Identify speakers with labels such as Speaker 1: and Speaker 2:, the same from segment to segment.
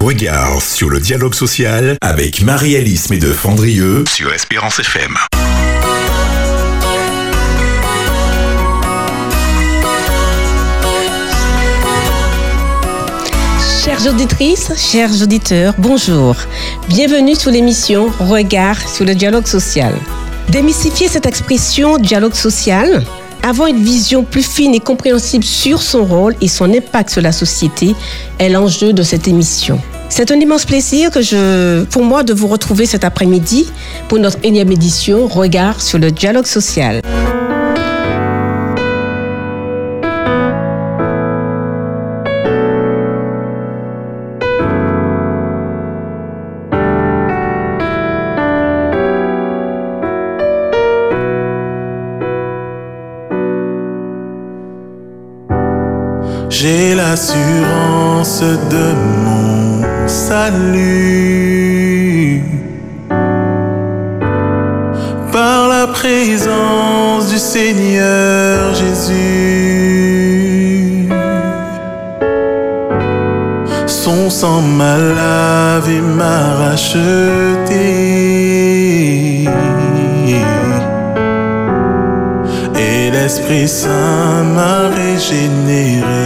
Speaker 1: Regard sur le dialogue social avec Marie-Alice Médeux-Fandrieux sur Espérance FM.
Speaker 2: Chères auditrices, chers auditeurs, bonjour. Bienvenue sur l'émission Regard sur le dialogue social. Démystifier cette expression dialogue social, avoir une vision plus fine et compréhensible sur son rôle et son impact sur la société est l'enjeu de cette émission. C'est un immense plaisir que je, pour moi de vous retrouver cet après-midi pour notre énième édition Regard sur le dialogue social.
Speaker 3: L'assurance de mon salut par la présence du Seigneur Jésus. Son sang m'a lavé, m'a racheté. Et l'Esprit Saint m'a régénéré.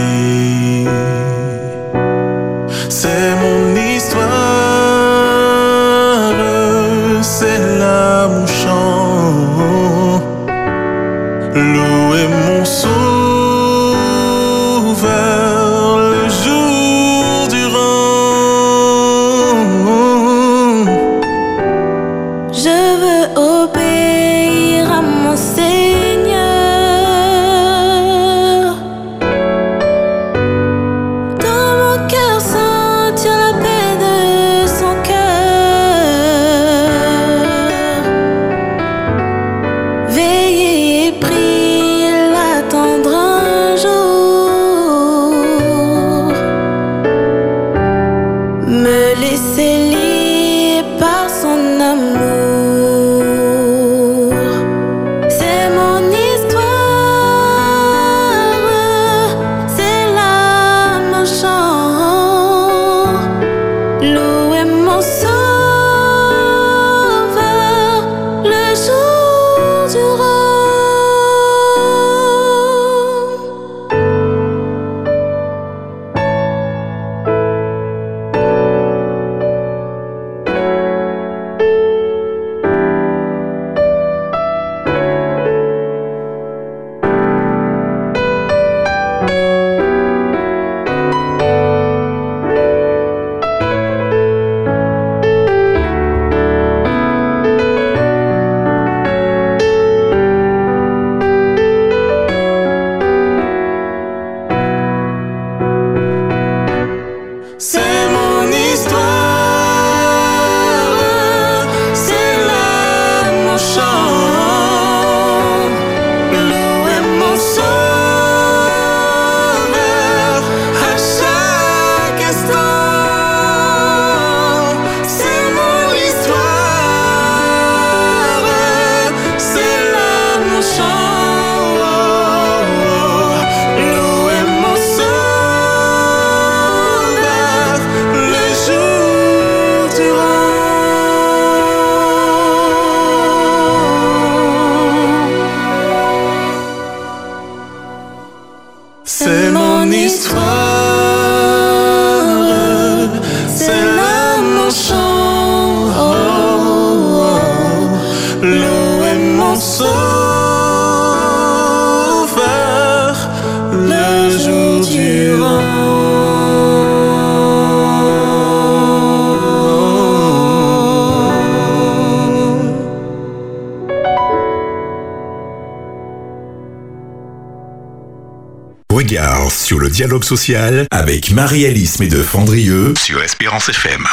Speaker 1: Dialogue social avec Marie-Alice Médeux-Fandrieux sur Espérance FM.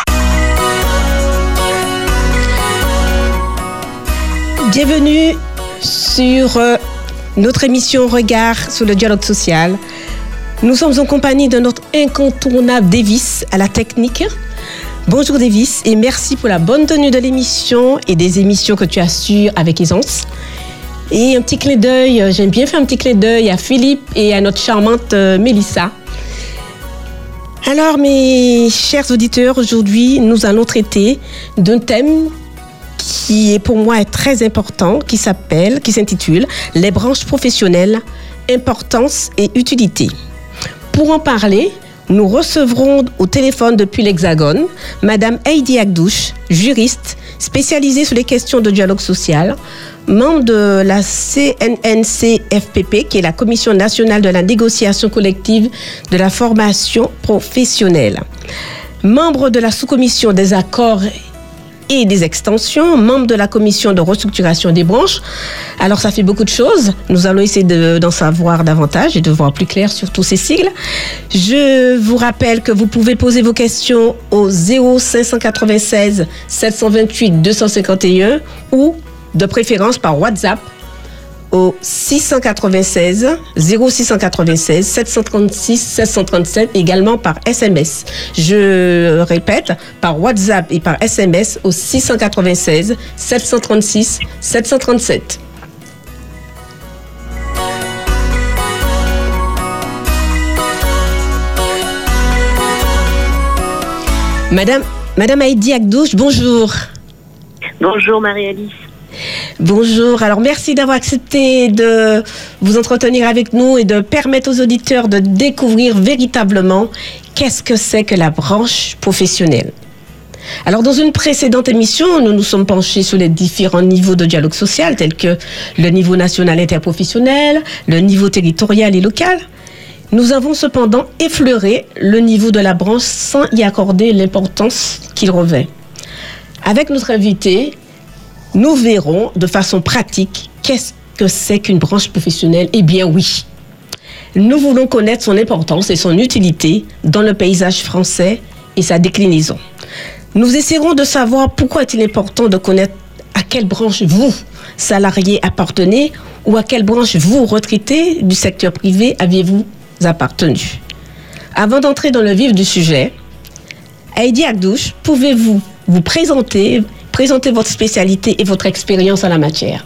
Speaker 2: Bienvenue sur euh, notre émission Regard sur le dialogue social. Nous sommes en compagnie de notre incontournable Davis à la technique. Bonjour Davis et merci pour la bonne tenue de l'émission et des émissions que tu assures avec aisance. Et un petit clin d'œil, euh, j'aime bien faire un petit clin d'œil à Philippe et à notre charmante euh, Mélissa. Alors, mes chers auditeurs, aujourd'hui, nous allons traiter d'un thème qui est pour moi très important, qui s'appelle, qui s'intitule Les branches professionnelles, importance et utilité. Pour en parler, nous recevrons au téléphone depuis l'Hexagone Madame Heidi Agdouche, juriste spécialisée sur les questions de dialogue social, membre de la CNNCFPP, qui est la Commission nationale de la négociation collective de la formation professionnelle, membre de la sous-commission des accords et des extensions, membre de la commission de restructuration des branches. Alors ça fait beaucoup de choses. Nous allons essayer d'en savoir davantage et de voir plus clair sur tous ces sigles. Je vous rappelle que vous pouvez poser vos questions au 0596 728 251 ou de préférence par WhatsApp au 696 0696 736 737 également par SMS. Je répète, par WhatsApp et par SMS au 696 736 737. Madame, Madame Heidi Agdouche, bonjour.
Speaker 4: Bonjour Marie-Alice.
Speaker 2: Bonjour, alors merci d'avoir accepté de vous entretenir avec nous et de permettre aux auditeurs de découvrir véritablement qu'est-ce que c'est que la branche professionnelle. Alors, dans une précédente émission, nous nous sommes penchés sur les différents niveaux de dialogue social, tels que le niveau national interprofessionnel, le niveau territorial et local. Nous avons cependant effleuré le niveau de la branche sans y accorder l'importance qu'il revêt. Avec notre invité, nous verrons de façon pratique qu'est-ce que c'est qu'une branche professionnelle. Eh bien oui, nous voulons connaître son importance et son utilité dans le paysage français et sa déclinaison. Nous essaierons de savoir pourquoi est-il important de connaître à quelle branche vous, salariés, appartenez ou à quelle branche vous, retraités du secteur privé, aviez-vous appartenu. Avant d'entrer dans le vif du sujet, Heidi Agdouche, pouvez-vous vous présenter, présenter votre spécialité et votre expérience en la matière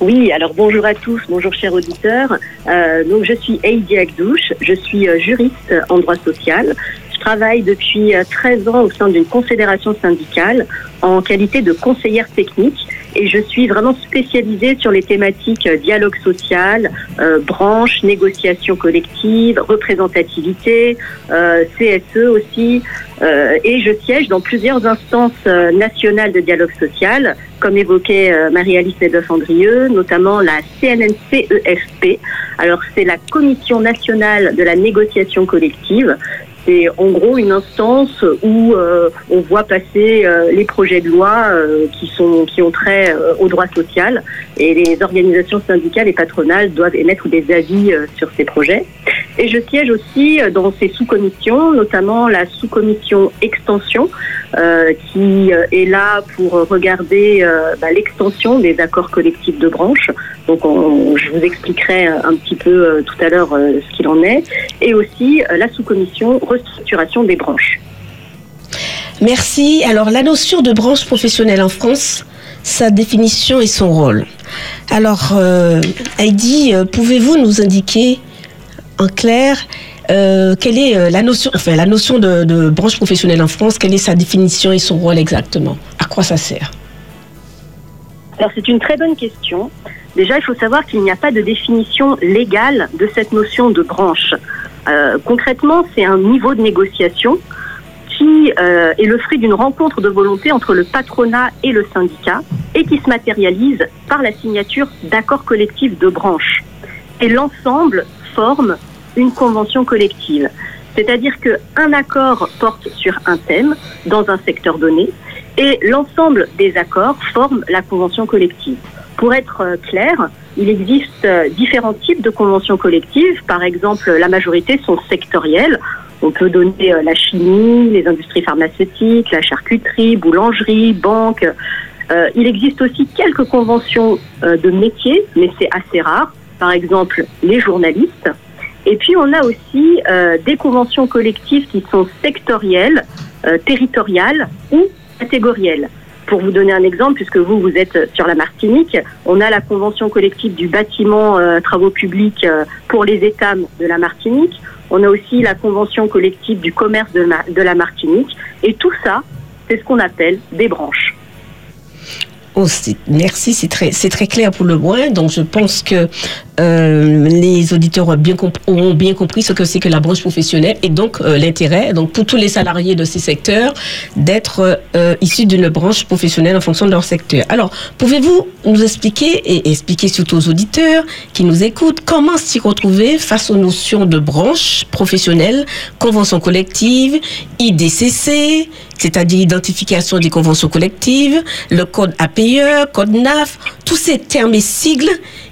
Speaker 4: Oui, alors bonjour à tous, bonjour chers auditeurs. Euh, donc je suis Heidi Agdouche, je suis euh, juriste en droit social. Travaille depuis euh, 13 ans au sein d'une confédération syndicale en qualité de conseillère technique et je suis vraiment spécialisée sur les thématiques euh, dialogue social, euh, branche, négociation collective, représentativité, euh, CSE aussi, euh, et je siège dans plusieurs instances euh, nationales de dialogue social, comme évoquait euh, Marie-Alice Lebeuf-Andrieux, notamment la CNNCEFP. Alors c'est la Commission nationale de la négociation collective. C'est en gros une instance où euh, on voit passer euh, les projets de loi euh, qui sont qui ont trait au droit social et les organisations syndicales et patronales doivent émettre des avis sur ces projets. Et je siège aussi dans ces sous-commissions, notamment la sous-commission extension, qui est là pour regarder bah, l'extension des accords collectifs de branche. Donc, on- je vous expliquerai un petit peu tout à l'heure ce qu'il en est. Et aussi la sous-commission restructuration des branches.
Speaker 2: Merci. Alors, la notion de branche professionnelle en France, sa définition et son rôle. Alors, euh, Heidi, euh, pouvez-vous nous indiquer en clair euh, quelle est la notion, enfin, la notion de, de branche professionnelle en France, quelle est sa définition et son rôle exactement? À quoi ça sert?
Speaker 4: Alors c'est une très bonne question. Déjà, il faut savoir qu'il n'y a pas de définition légale de cette notion de branche. Euh, concrètement, c'est un niveau de négociation qui euh, est le fruit d'une rencontre de volonté entre le patronat et le syndicat et qui se matérialise par la signature d'accords collectifs de branche. Et l'ensemble forme une convention collective. C'est-à-dire qu'un accord porte sur un thème dans un secteur donné et l'ensemble des accords forment la convention collective. Pour être euh, clair, il existe euh, différents types de conventions collectives. Par exemple, la majorité sont sectorielles. On peut donner euh, la chimie, les industries pharmaceutiques, la charcuterie, boulangerie, banque. Euh, il existe aussi quelques conventions de métiers, mais c'est assez rare. Par exemple, les journalistes. Et puis, on a aussi des conventions collectives qui sont sectorielles, territoriales ou catégorielles. Pour vous donner un exemple, puisque vous, vous êtes sur la Martinique, on a la convention collective du bâtiment euh, travaux publics euh, pour les États de la Martinique. On a aussi la convention collective du commerce de, de la Martinique. Et tout ça, c'est ce qu'on appelle des branches.
Speaker 2: Oh, merci, c'est très, clair pour le moins. Donc, je pense que euh, les auditeurs ont bien, auront bien compris ce que c'est que la branche professionnelle et donc euh, l'intérêt, pour tous les salariés de ces secteurs, d'être euh, issus d'une branche professionnelle en fonction de leur secteur. Alors, pouvez-vous nous expliquer et expliquer surtout aux auditeurs qui nous écoutent comment s'y retrouver face aux notions de branche professionnelle, convention collective, IDCC, c'est-à-dire identification des conventions collectives, le code Code NAF, tous ces termes et sigles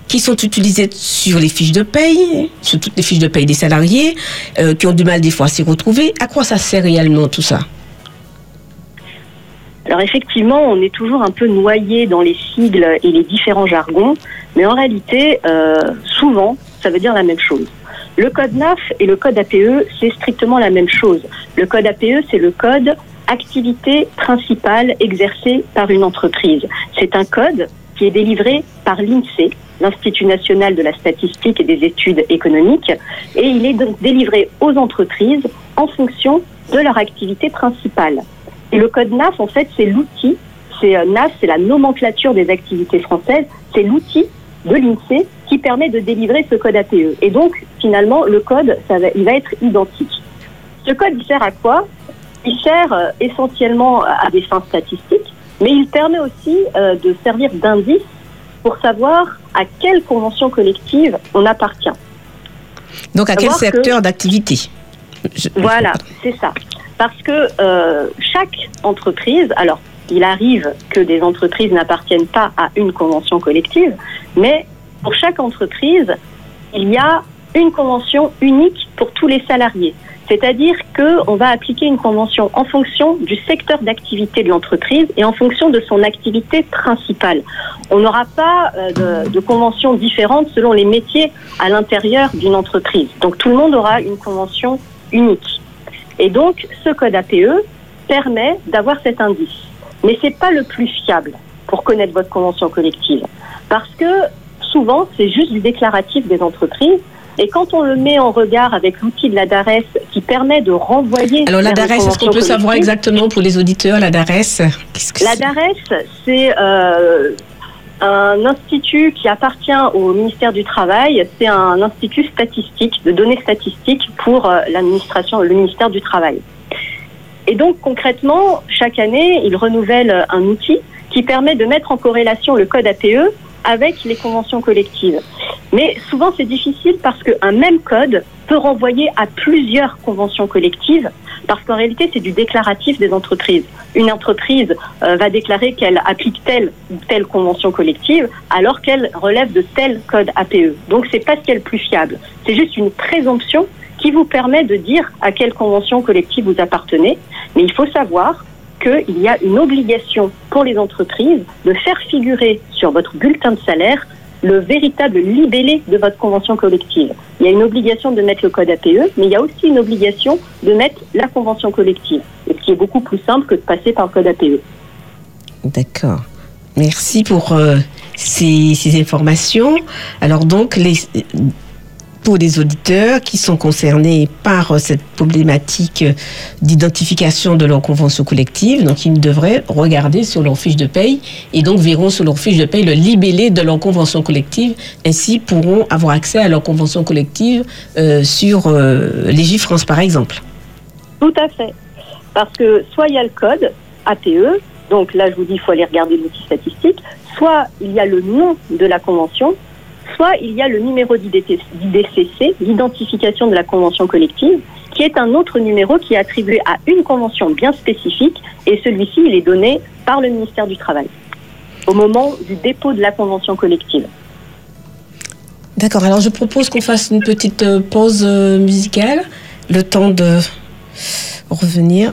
Speaker 2: qui sont utilisés sur les fiches de paye, sur toutes les fiches de paye des salariés, euh, qui ont du mal des fois à s'y retrouver. À quoi ça sert réellement tout ça?
Speaker 4: Alors effectivement, on est toujours un peu noyé dans les sigles et les différents jargons, mais en réalité, euh, souvent, ça veut dire la même chose. Le code NAF et le code APE, c'est strictement la même chose. Le code APE, c'est le code activité principale exercée par une entreprise. C'est un code qui est délivré par l'INSEE, l'Institut national de la statistique et des études économiques, et il est donc délivré aux entreprises en fonction de leur activité principale. Et le code NAF, en fait, c'est l'outil, c'est euh, NAF, c'est la nomenclature des activités françaises, c'est l'outil de l'INSEE qui permet de délivrer ce code APE. Et donc, finalement, le code, il va être identique. Ce code, il sert à quoi? Il sert euh, essentiellement à des fins statistiques, mais il permet aussi euh, de servir d'indice pour savoir à quelle convention collective on appartient.
Speaker 2: Donc, à quel
Speaker 4: Savoir que-
Speaker 2: secteur d'activité Je-
Speaker 4: Voilà, c'est ça. Parce que euh, chaque entreprise, alors il arrive que des entreprises n'appartiennent pas à une convention collective, mais pour chaque entreprise, il y a une convention unique pour tous les salariés. C'est-à-dire qu'on va appliquer une convention en fonction du secteur d'activité de l'entreprise et en fonction de son activité principale. On n'aura pas euh, de, de convention différente selon les métiers à l'intérieur d'une entreprise. Donc tout le monde aura une convention unique. Et donc ce code APE permet d'avoir cet indice. Mais c'est pas le plus fiable pour connaître votre convention collective. Parce que souvent, c'est juste du déclaratif des entreprises. Et quand on le met en regard avec l'outil de la DARES qui permet de renvoyer.
Speaker 2: Alors, la DARES, est-ce qu'on peut savoir exactement pour les auditeurs, la DARES? Que
Speaker 4: La
Speaker 2: c'est?
Speaker 4: DARES, c'est euh, un institut qui appartient au ministère du Travail. C'est un institut statistique, de données statistiques pour euh, l'administration, le ministère du Travail. Et donc concrètement, chaque année, il renouvelle un outil qui permet de mettre en corrélation le code APE avec les conventions collectives. Mais souvent, c'est difficile parce qu'un même code peut renvoyer à plusieurs conventions collectives, parce qu'en réalité, c'est du déclaratif des entreprises. Une entreprise euh, va déclarer qu'elle applique telle ou telle convention collective, alors qu'elle relève de tel code APE. Donc, c'est pas ce qui est plus fiable. C'est juste une présomption qui vous permet de dire à quelle convention collective vous appartenez. Mais il faut savoir qu'il y a une obligation pour les entreprises de faire figurer sur votre bulletin de salaire le véritable libellé de votre convention collective. Il y a une obligation de mettre le code APE, mais il y a aussi une obligation de mettre la convention collective, ce qui est beaucoup plus simple que de passer par le code APE.
Speaker 2: D'accord. Merci pour euh, ces, ces informations. Alors donc, les, pour les auditeurs qui sont concernés par euh, cette problématique euh, d'identification de leur convention collective, donc ils devraient regarder sur leur fiche de paye et donc verront sur leur fiche de paye le libellé de leur convention collective. Ainsi pourront avoir accès à leur convention collective euh, sur euh, Légifrance par exemple.
Speaker 4: Tout à fait. Parce que soit il y a le code APE, donc là je vous dis il faut aller regarder l'outil statistique, soit il y a le nom de la convention, soit il y a le numéro d'IDCC, l'identification de la convention collective, qui est un autre numéro qui est attribué à une convention bien spécifique, et celui-ci il est donné par le ministère du Travail au moment du dépôt de la convention collective.
Speaker 2: D'accord, alors je propose qu'on fasse une petite euh, pause euh, musicale, le temps de revenir.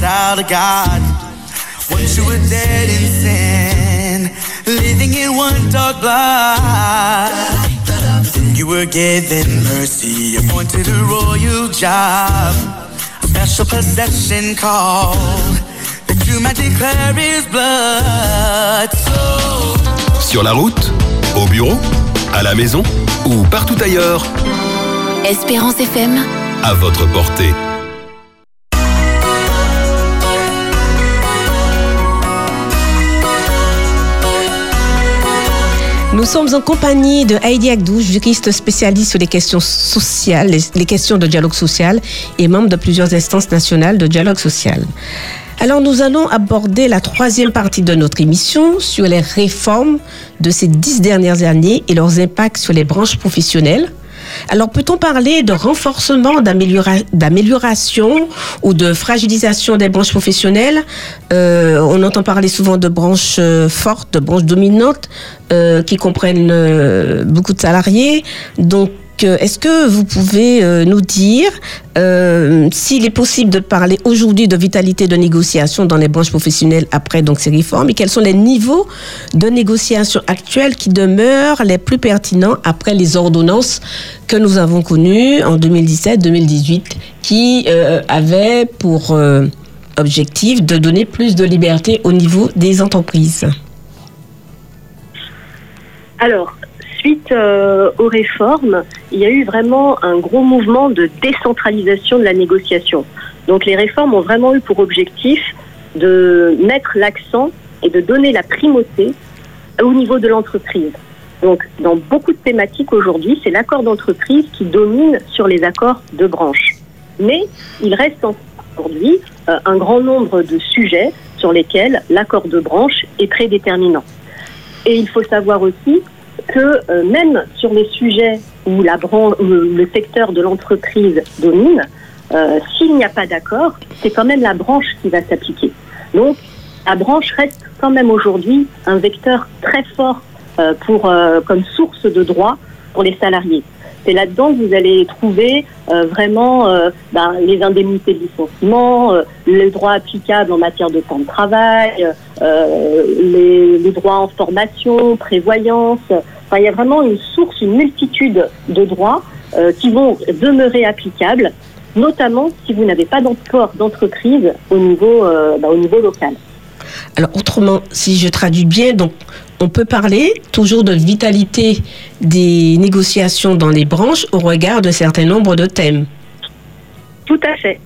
Speaker 3: Child of God. Once you were dead in sin, living in one dark blood. You were given mercy, appointed a royal job, a special possession called that you might declare His blood. So.
Speaker 1: Sur la route, au bureau, à la maison ou partout ailleurs,
Speaker 5: Espérance FM.
Speaker 1: à votre portée.
Speaker 2: Nous sommes en compagnie de Heidi Agdou, juriste spécialiste sur les questions sociales, les, questions de dialogue social et membre de plusieurs instances nationales de dialogue social. Alors nous allons aborder la troisième partie de notre émission sur les réformes de ces dix dernières années et leurs impacts sur les branches professionnelles. Alors peut-on parler de renforcement, d'améliora- d'amélioration ou de fragilisation des branches professionnelles? Euh, On entend parler souvent de branches euh, fortes, de branches dominantes euh, qui comprennent beaucoup de salariés. Donc euh, est-ce que vous pouvez euh, nous dire euh, s'il est possible de parler aujourd'hui de vitalité de négociation dans les branches professionnelles après donc ces réformes? Et quels sont les niveaux de négociation actuels qui demeurent les plus pertinents après les ordonnances que nous avons connues en 2017-2018 qui avaient pour objectif de donner plus de liberté au niveau des entreprises?
Speaker 4: Alors, suite euh, aux réformes, il y a eu vraiment un gros mouvement de décentralisation de la négociation. Donc les réformes ont vraiment eu pour objectif de mettre l'accent et de donner la primauté au niveau de l'entreprise. Donc dans beaucoup de thématiques aujourd'hui, c'est l'accord d'entreprise qui domine sur les accords de branche. Mais il reste aujourd'hui euh, un grand nombre de sujets sur lesquels l'accord de branche est très déterminant. Et il faut savoir aussi que euh, même sur les sujets où la branche, le, secteur de l'entreprise domine, euh, s'il n'y a pas d'accord, c'est quand même la branche qui va s'appliquer. Donc, la branche reste quand même aujourd'hui un vecteur très fort euh, pour, comme source de droit les salariés. C'est là-dedans que vous allez trouver euh, vraiment euh, ben, les indemnités de licenciement, euh, les droits applicables en matière de temps de travail, les, droits en formation, prévoyance. Il y a vraiment une source, une multitude de droits qui vont demeurer applicables, notamment si vous n'avez pas d'accord d'entreprise au niveau, ben, au niveau local.
Speaker 2: Alors autrement, si je traduis bien, donc on peut parler toujours de vitalité des négociations dans les branches au regard de certains nombres de thèmes.
Speaker 4: Tout à fait.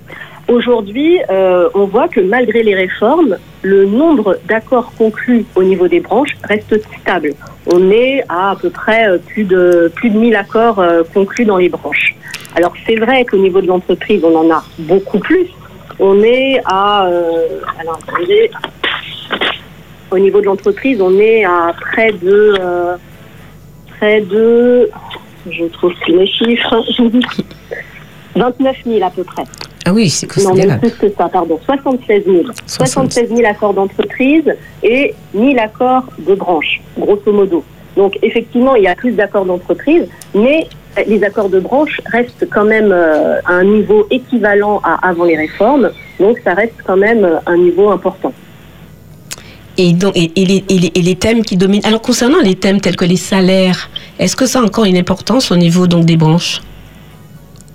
Speaker 4: Aujourd'hui, euh, on voit que malgré les réformes, le nombre d'accords conclus au niveau des branches reste stable. On est à à peu près euh, plus de plus de 1000 accords euh, conclus dans les branches. Alors c'est vrai qu'au niveau de l'entreprise, on en a beaucoup plus. On est à euh, alors attendez, au niveau de l'entreprise, on est à près de euh, près de je trouve plus les chiffres 29 000 à peu près.
Speaker 2: Ah oui, c'est
Speaker 4: Non, même
Speaker 2: considérable.
Speaker 4: plus que ça, pardon. 76 000. 76 000 accords d'entreprise et 1000 accords de branche, grosso modo. Donc, effectivement, il y a plus d'accords d'entreprise, mais euh, les accords de branche restent quand même euh, à un niveau équivalent à avant les réformes. Donc, ça reste quand même euh, un niveau important.
Speaker 2: Et, donc, et, et les, et les- et les thèmes qui dominent. Alors concernant les thèmes tels que les salaires, est-ce que ça a encore une importance au niveau donc des branches?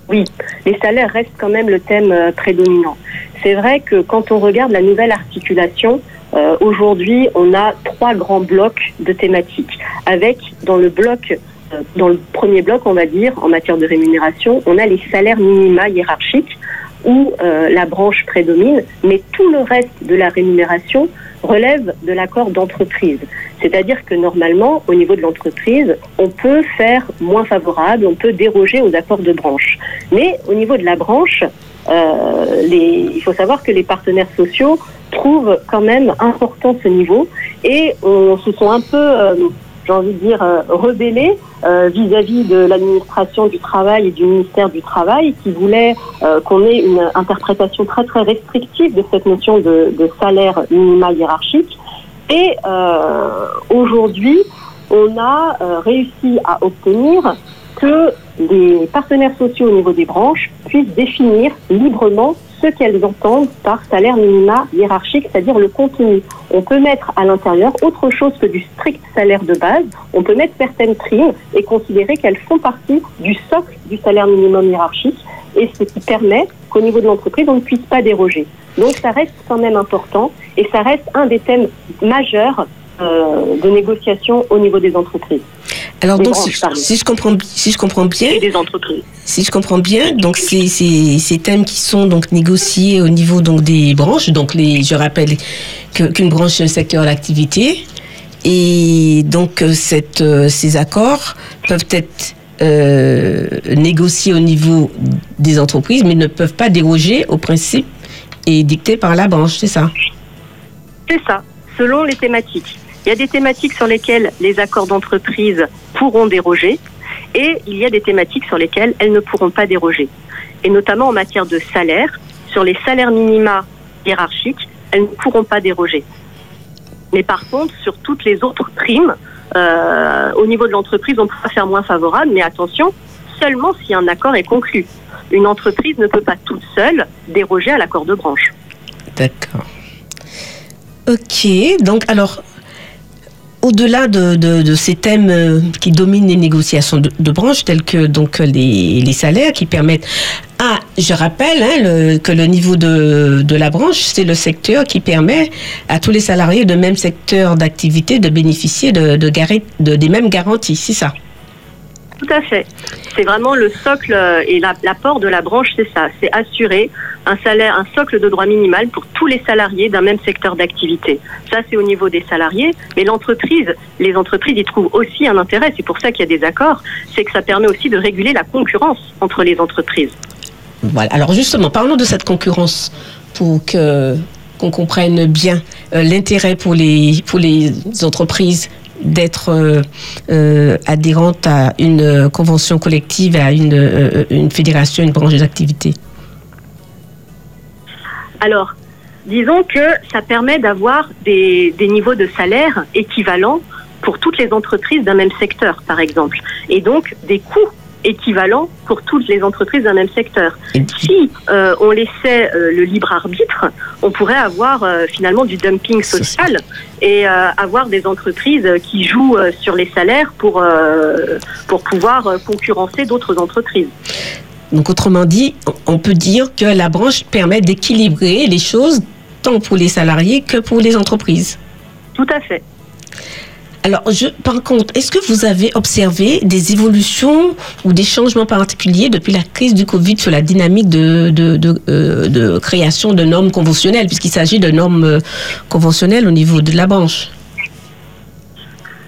Speaker 4: Oui, les salaires restent quand même le thème euh, prédominant. C'est vrai que quand on regarde la nouvelle articulation, euh, aujourd'hui, on a trois grands blocs de thématiques. Avec, dans le bloc, euh, dans le premier bloc, on va dire, en matière de rémunération, on a les salaires minima hiérarchiques où euh, la branche prédomine, mais tout le reste de la rémunération relève de l'accord d'entreprise. C'est-à-dire que normalement, au niveau de l'entreprise, on peut faire moins favorable, on peut déroger aux accords de branche. Mais au niveau de la branche, euh, il faut savoir que les partenaires sociaux trouvent quand même important ce niveau et on se sont un peu, euh, j'ai envie de dire, euh, rebellés euh, vis-à-vis de l'administration du travail et du ministère du travail qui voulait qu'on ait une interprétation très très restrictive de cette notion de, salaire minimal hiérarchique. Et aujourd'hui, on a réussi à obtenir que les partenaires sociaux au niveau des branches puissent définir librement ce qu'elles entendent par salaire minima hiérarchique, c'est-à-dire le contenu. On peut mettre à l'intérieur autre chose que du strict salaire de base. On peut mettre certaines primes et considérer qu'elles font partie du socle du salaire minimum hiérarchique et ce qui permet qu'au niveau de l'entreprise, on ne puisse pas déroger. Donc ça reste quand même important et ça reste un des thèmes majeurs euh, de négociation au niveau des entreprises.
Speaker 2: Alors
Speaker 4: Des
Speaker 2: donc si, je comprends si je comprends bien,
Speaker 4: Et des entreprises.
Speaker 2: si je comprends bien, donc c'est c'est- ces thèmes qui sont donc négociés au niveau donc des branches, donc les je rappelle qu'une branche c'est un secteur d'activité et donc euh, cette euh, ces accords peuvent être euh, négociés au niveau des entreprises, mais ne peuvent pas déroger aux principes et dictés par la branche, c'est ça?
Speaker 4: C'est ça, selon les thématiques. Il y a des thématiques sur lesquelles les accords d'entreprise pourront déroger et il y a des thématiques sur lesquelles elles ne pourront pas déroger. Et notamment en matière de salaire, sur les salaires minima hiérarchiques, elles ne pourront pas déroger. Mais par contre, sur toutes les autres primes, euh, au niveau de l'entreprise, on pourra faire moins favorable, mais attention, seulement si un accord est conclu. Une entreprise ne peut pas toute seule déroger à l'accord de branche.
Speaker 2: D'accord. Ok, donc alors, au-delà de, ces thèmes euh, qui dominent les négociations de, de branche, tels que donc les, salaires qui permettent... Ah, je rappelle hein, que le niveau de, la branche, c'est le secteur qui permet à tous les salariés de même secteur d'activité de bénéficier de, des mêmes garanties, c'est ça?
Speaker 4: Tout à fait. C'est vraiment le socle euh, et la- l'apport de la branche, c'est ça. C'est assurer un salaire, un socle de droit minimal pour tous les salariés d'un même secteur d'activité. Ça, c'est au niveau des salariés. Mais l'entreprise, les entreprises y trouvent aussi un intérêt. C'est pour ça qu'il y a des accords. C'est que ça permet aussi de réguler la concurrence entre les entreprises.
Speaker 2: Voilà. Alors justement, parlons de cette concurrence pour que qu'on comprenne bien euh, l'intérêt pour les pour les entreprises d'être euh, euh, adhérentes à une euh, convention collective, à une, euh, une fédération, une branche d'activité.
Speaker 4: Alors, disons que ça permet d'avoir des, des niveaux de salaire équivalents pour toutes les entreprises d'un même secteur, par exemple, et donc des coûts équivalents pour toutes les entreprises d'un même secteur. Si euh, on laissait euh, le libre arbitre, on pourrait avoir euh, finalement du dumping social et avoir des entreprises qui jouent sur les salaires pour, pour pouvoir concurrencer d'autres entreprises.
Speaker 2: Donc autrement dit, on- peut dire que la branche permet d'équilibrer les choses tant pour les salariés que pour les entreprises.
Speaker 4: Tout à fait.
Speaker 2: Alors, je, par contre, est-ce que vous avez observé des évolutions ou des changements particuliers depuis la crise du Covid sur la dynamique de, de, de, euh, de création de normes conventionnelles, puisqu'il s'agit de normes euh, conventionnelles au niveau de la branche?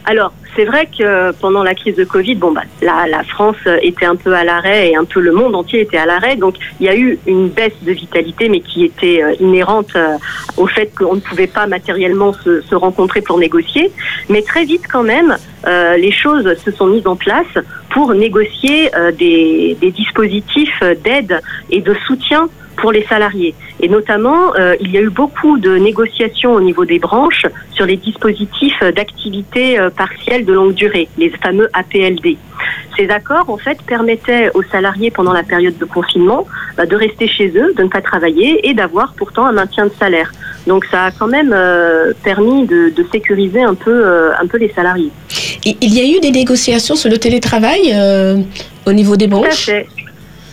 Speaker 4: Alors, c'est vrai que pendant la crise de Covid, bon, bah, la, la France était un peu à l'arrêt et un peu le monde entier était à l'arrêt. Donc, il y a eu une baisse de vitalité, mais qui était euh, inhérente euh, au fait qu'on ne pouvait pas matériellement se, se rencontrer pour négocier. Mais très vite, quand même, euh, les choses se sont mises en place pour négocier euh, des, des dispositifs d'aide et de soutien pour les salariés. Et notamment, euh, il y a eu beaucoup de négociations au niveau des branches sur les dispositifs d'activité euh, partielle de longue durée, les fameux APLD. Ces accords, en fait, permettaient aux salariés pendant la période de confinement bah, de rester chez eux, de ne pas travailler et d'avoir pourtant un maintien de salaire. Donc ça a quand même euh, permis de, de sécuriser un peu, euh, un peu les salariés.
Speaker 2: Il y a eu des négociations sur le télétravail euh, au niveau des
Speaker 4: Tout à
Speaker 2: branches?
Speaker 4: fait.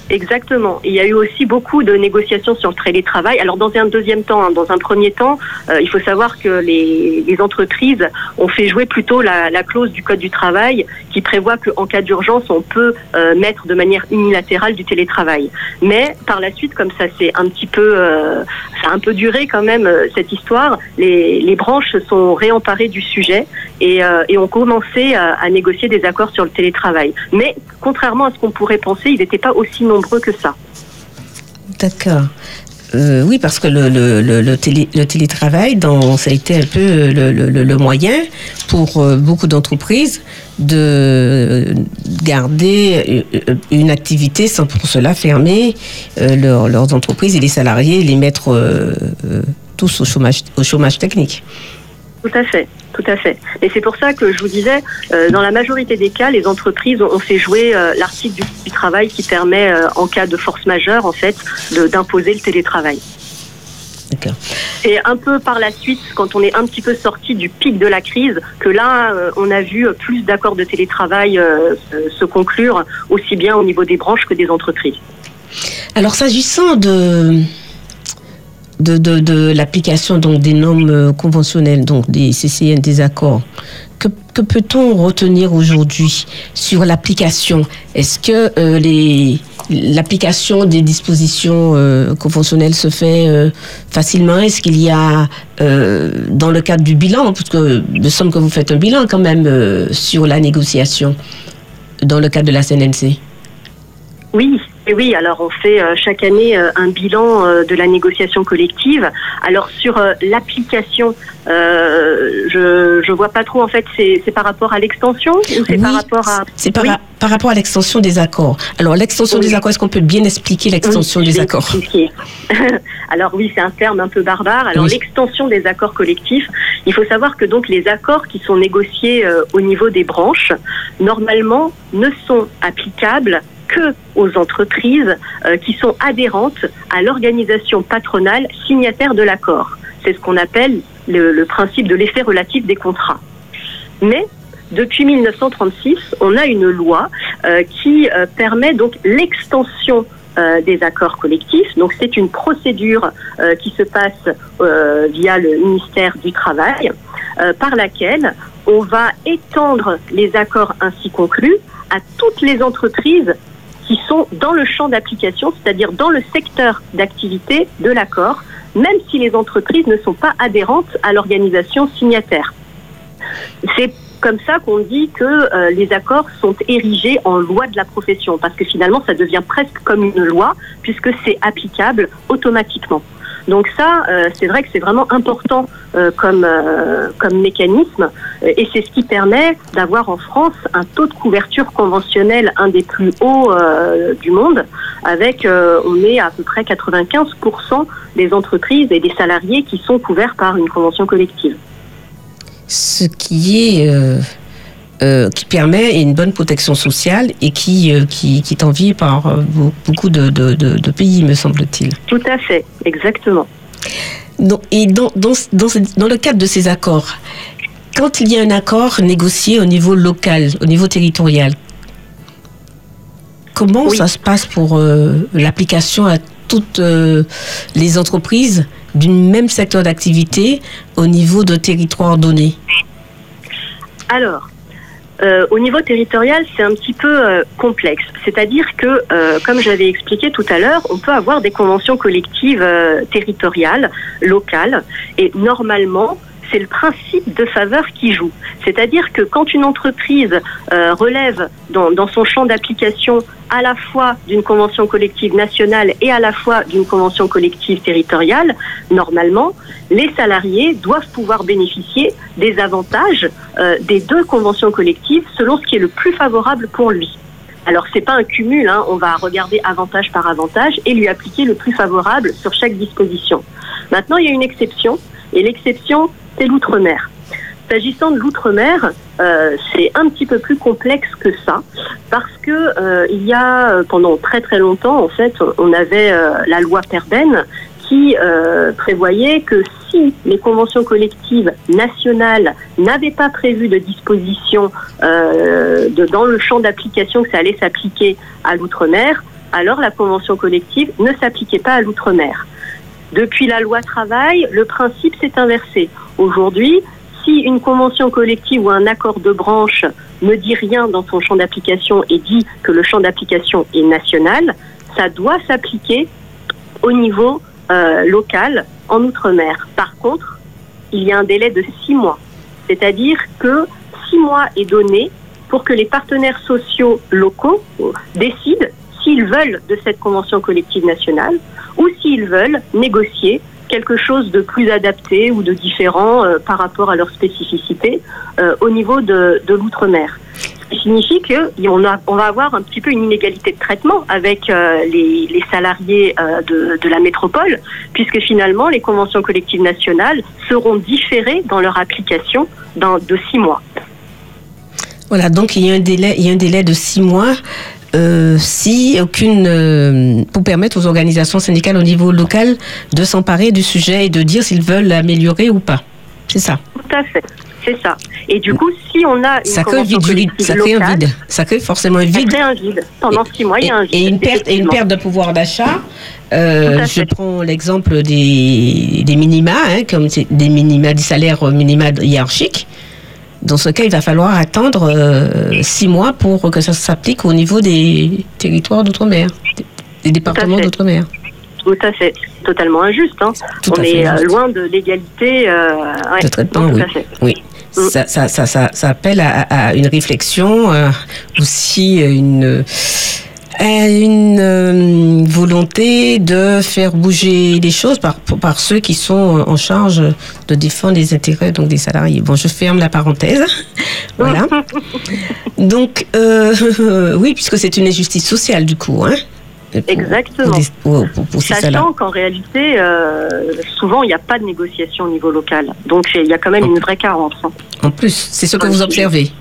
Speaker 4: Exactement. Il y a eu aussi beaucoup de négociations sur le télétravail. Alors dans un deuxième temps, hein, dans un premier temps, euh, il faut savoir que les, entreprises ont fait jouer plutôt la, la clause du code du travail qui prévoit qu'en cas d'urgence, on peut euh, mettre de manière unilatérale du télétravail. Mais par la suite, comme ça c'est un petit peu, euh, ça a un peu duré quand même cette histoire, les, les branches se sont réemparées du sujet et, euh, et ont commencé à, négocier des accords sur le télétravail. Mais contrairement à ce qu'on pourrait penser, ils n'étaient pas aussi nombreux que ça.
Speaker 2: D'accord. Euh, oui, parce que le, le, le, le télé- le télétravail, ça a été un peu le, moyen pour euh, beaucoup d'entreprises de garder euh, une activité sans pour cela fermer leur- leurs entreprises et les salariés, les mettre tous au chômage technique.
Speaker 4: Tout à fait, tout à fait. Et c'est pour ça que je vous disais, euh, dans la majorité des cas, les entreprises ont, ont fait jouer euh, l'article du, du travail qui permet, euh, en cas de force majeure, en fait, d'imposer le télétravail.
Speaker 2: D'accord.
Speaker 4: Et un peu par la suite, quand on est un petit peu sorti du pic de la crise, que là, on a vu plus d'accords de télétravail se conclure, aussi bien au niveau des branches que des entreprises.
Speaker 2: Alors, s'agissant de, de, l'application donc des normes euh, conventionnelles, donc des CCN, des accords, que, peut-on retenir aujourd'hui sur l'application? Est-ce que euh, l'application des dispositions euh, conventionnelles se fait facilement? Est-ce qu'il y a, dans le cadre du bilan, parce que me semble que vous faites un bilan quand même sur la négociation dans le cadre de la CNNC
Speaker 4: Oui, et oui. Alors on fait euh, chaque année euh, un bilan euh, de la négociation collective. Alors sur l'application, euh, je je vois pas trop. En fait, c'est par rapport à l'extension ou c'est
Speaker 2: Oui,
Speaker 4: par rapport à
Speaker 2: C'est par,
Speaker 4: Oui.
Speaker 2: par rapport à l'extension des accords. Alors, l'extension
Speaker 4: Oui.
Speaker 2: des accords, est-ce qu'on peut bien expliquer l'extension des accords
Speaker 4: expliquer. Alors oui, c'est un terme un peu barbare. Alors l'extension des accords collectifs, il faut savoir que donc les accords qui sont négociés euh, au niveau des branches, normalement, ne sont applicables que aux entreprises euh, qui sont adhérentes à l'organisation patronale signataire de l'accord. C'est ce qu'on appelle le, principe de l'effet relatif des contrats. Mais depuis 1936, on a une loi euh, qui euh, permet donc l'extension des accords collectifs. Donc c'est une procédure qui se passe via le ministère du Travail, par laquelle on va étendre les accords ainsi conclus à toutes les entreprises qui sont dans le champ d'application, c'est-à-dire dans le secteur d'activité de l'accord, même si les entreprises ne sont pas adhérentes à l'organisation signataire. C'est comme ça qu'on dit que euh, les accords sont érigés en loi de la profession, parce que finalement, ça devient presque comme une loi, puisque c'est applicable automatiquement. Donc ça, euh, c'est vrai que c'est vraiment important euh, comme, euh, comme mécanisme, et c'est ce qui permet d'avoir en France un taux de couverture conventionnelle un des plus hauts du monde, avec, on est à peu près 95% des entreprises et des salariés qui sont couverts par une convention collective.
Speaker 2: Ce qui est... euh, qui permet une bonne protection sociale et qui, euh, qui, qui est enviée par euh, beau- beaucoup de, de, de- de pays, me semble-t-il.
Speaker 4: Tout à fait, exactement.
Speaker 2: Donc, et dans, dans, dans, le cadre de ces accords, quand il y a un accord négocié au niveau local, au niveau territorial, comment
Speaker 4: Oui.
Speaker 2: ça se passe pour l'application à toutes les entreprises d'une même secteur d'activité au niveau de territoire donné
Speaker 4: Alors, euh, au niveau territorial, c'est un petit peu euh, complexe. C'est-à-dire que, euh, comme je l'avais expliqué tout à l'heure, on peut avoir des conventions collectives euh, territoriales, locales, et normalement, c'est le principe de faveur qui joue. C'est-à-dire que quand une entreprise euh, relève dans, son champ d'application à la fois d'une convention collective nationale et à la fois d'une convention collective territoriale, normalement, les salariés doivent pouvoir bénéficier des avantages euh, des deux conventions collectives selon ce qui est le plus favorable pour lui. Alors c'est pas un cumul, hein, on va regarder avantage par avantage et lui appliquer le plus favorable sur chaque disposition. Maintenant, il y a une exception et l'exception c'est l'outre-mer. S'agissant de l'outre-mer, euh, c'est un petit peu plus complexe que ça, parce que euh, il y a euh, pendant très très longtemps, en fait, on avait la loi Perben qui prévoyait que si les conventions collectives nationales n'avaient pas prévu de dispositions de, dans le champ d'application que ça allait s'appliquer à l'outre-mer, alors la convention collective ne s'appliquait pas à l'outre-mer. Depuis la loi travail, le principe s'est inversé. Aujourd'hui, si une convention collective ou un accord de branche ne dit rien dans son champ d'application et dit que le champ d'application est national, ça doit s'appliquer au niveau euh, local en Outre-mer. Par contre, il y a un délai de six mois. C'est-à-dire que six mois est donné pour que les partenaires sociaux locaux euh, décident s'ils veulent de cette convention collective nationale ou s'ils veulent négocier quelque chose de plus adapté ou de différent euh, par rapport à leur spécificité euh, au niveau de, l'outre-mer. Ce qui signifie qu'on on va avoir un petit peu une inégalité de traitement avec euh, les, salariés de, la métropole, puisque finalement, les conventions collectives nationales seront différées dans leur application de six mois.
Speaker 2: Voilà, donc il y a un délai, il y a un délai de six mois. Euh, si aucune euh, pour permettre aux organisations syndicales au niveau local de s'emparer du sujet et de dire s'ils veulent l'améliorer ou pas. C'est ça.
Speaker 4: Tout à fait. C'est ça. Et du coup, si on a une
Speaker 2: ça crée, vide, ça crée un vide. Ça crée forcément un vide.
Speaker 4: Ça crée un vide. Pendant six mois, il y a un vide.
Speaker 2: Et une perte, et une perte de pouvoir d'achat. Euh, je prends l'exemple des, des minima, hein, comme des minima, des salaires minima hiérarchiques. Dans ce cas, il va falloir attendre euh, six mois pour que ça s'applique au niveau des territoires d'outre-mer, des départements d'outre-mer.
Speaker 4: Tout à fait. Totalement injuste. Hein. On est euh, loin de l'égalité. Euh,
Speaker 2: ouais. De traitement, oui. oui. Mm. Ça, ça, ça, ça, appelle à, à une réflexion, euh, aussi une une euh, volonté de faire bouger les choses par, par ceux qui sont en charge de défendre les intérêts donc des salariés. Bon, je ferme la parenthèse. voilà. Donc, euh, oui, puisque c'est une injustice sociale du coup. Hein,
Speaker 4: Exactement. Sachant qu'en réalité, euh, souvent, il n'y a pas de négociation au niveau local. Donc, il y a quand même une vraie carence. Hein.
Speaker 2: En plus, c'est ce que vous observez.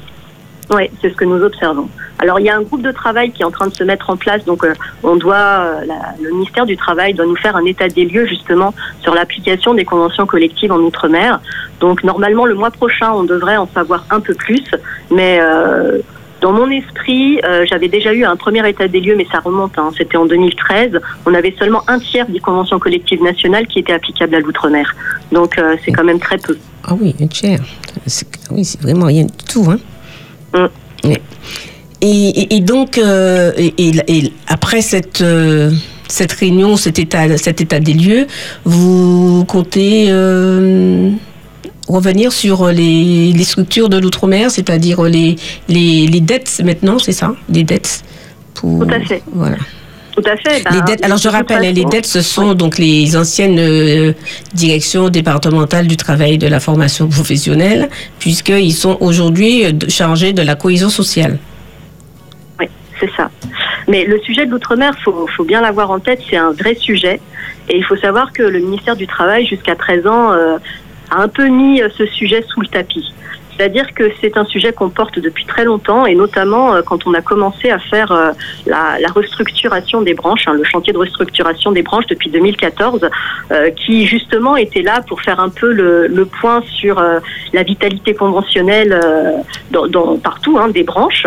Speaker 4: Oui, c'est ce que nous observons. Alors il y a un groupe de travail qui est en train de se mettre en place, donc euh, on doit, euh, le ministère du Travail doit nous faire un état des lieux justement sur l'application des conventions collectives en Outre-mer. Donc normalement le mois prochain on devrait en savoir un peu plus, mais euh, dans mon esprit, j'avais déjà eu un premier état des lieux, mais ça remonte, hein, c'était en 2013. On avait seulement un tiers des conventions collectives nationales qui étaient applicables à l'outre-mer. Donc c'est quand même très peu.
Speaker 2: Ah oui, un tiers. Oui, c'est vraiment rien du tout. Hein. Mm. Et, donc, euh, et, après cette, euh, cette réunion, cet état, cet état des lieux, vous comptez euh, revenir sur les, structures de l'outre-mer, c'est-à-dire les, les, dettes maintenant, c'est ça? Les dettes
Speaker 4: pour, Tout à fait.
Speaker 2: Voilà.
Speaker 4: Tout à fait.
Speaker 2: Ben, les dettes, alors je rappelle, les dettes, ce sont donc les anciennes directions départementales du travail et de la formation professionnelle, puisqu'ils sont aujourd'hui chargés de la cohésion sociale
Speaker 4: c'est ça. Mais le sujet de l'outre-mer, il faut, bien l'avoir en tête, c'est un vrai sujet. Et il faut savoir que le ministère du Travail, jusqu'à 13 ans, euh, a un peu mis euh, ce sujet sous le tapis. C'est-à-dire que c'est un sujet qu'on porte depuis très longtemps et notamment euh, quand on a commencé à faire la, restructuration des branches, hein, le chantier de restructuration des branches depuis 2014, qui justement était là pour faire un peu le, point sur la vitalité conventionnelle partout hein, des branches.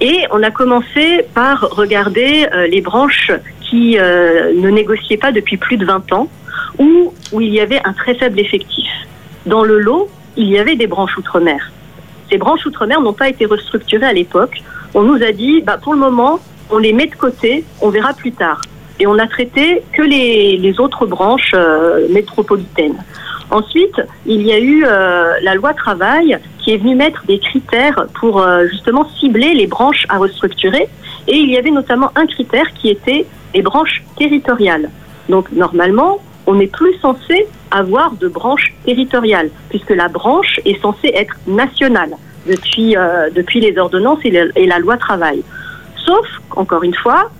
Speaker 4: Et on a commencé par regarder euh, les branches qui euh, ne négociaient pas depuis plus de 20 ans ou où il y avait un très faible effectif. Dans le lot, il y avait des branches outre-mer. Ces branches outre-mer n'ont pas été restructurées à l'époque. On nous a dit, bah, pour le moment, on les met de côté, on verra plus tard. Et on a traité que les, autres branches euh, métropolitaines. Ensuite, il y a eu la loi travail qui est venu mettre des critères pour euh, justement cibler les branches à restructurer. Et il y avait notamment un critère qui était les branches territoriales. Donc normalement, on n'est plus censé avoir de branches territoriales, puisque la branche est censée être nationale depuis, euh, depuis les ordonnances et, la loi travail. Sauf, encore une fois,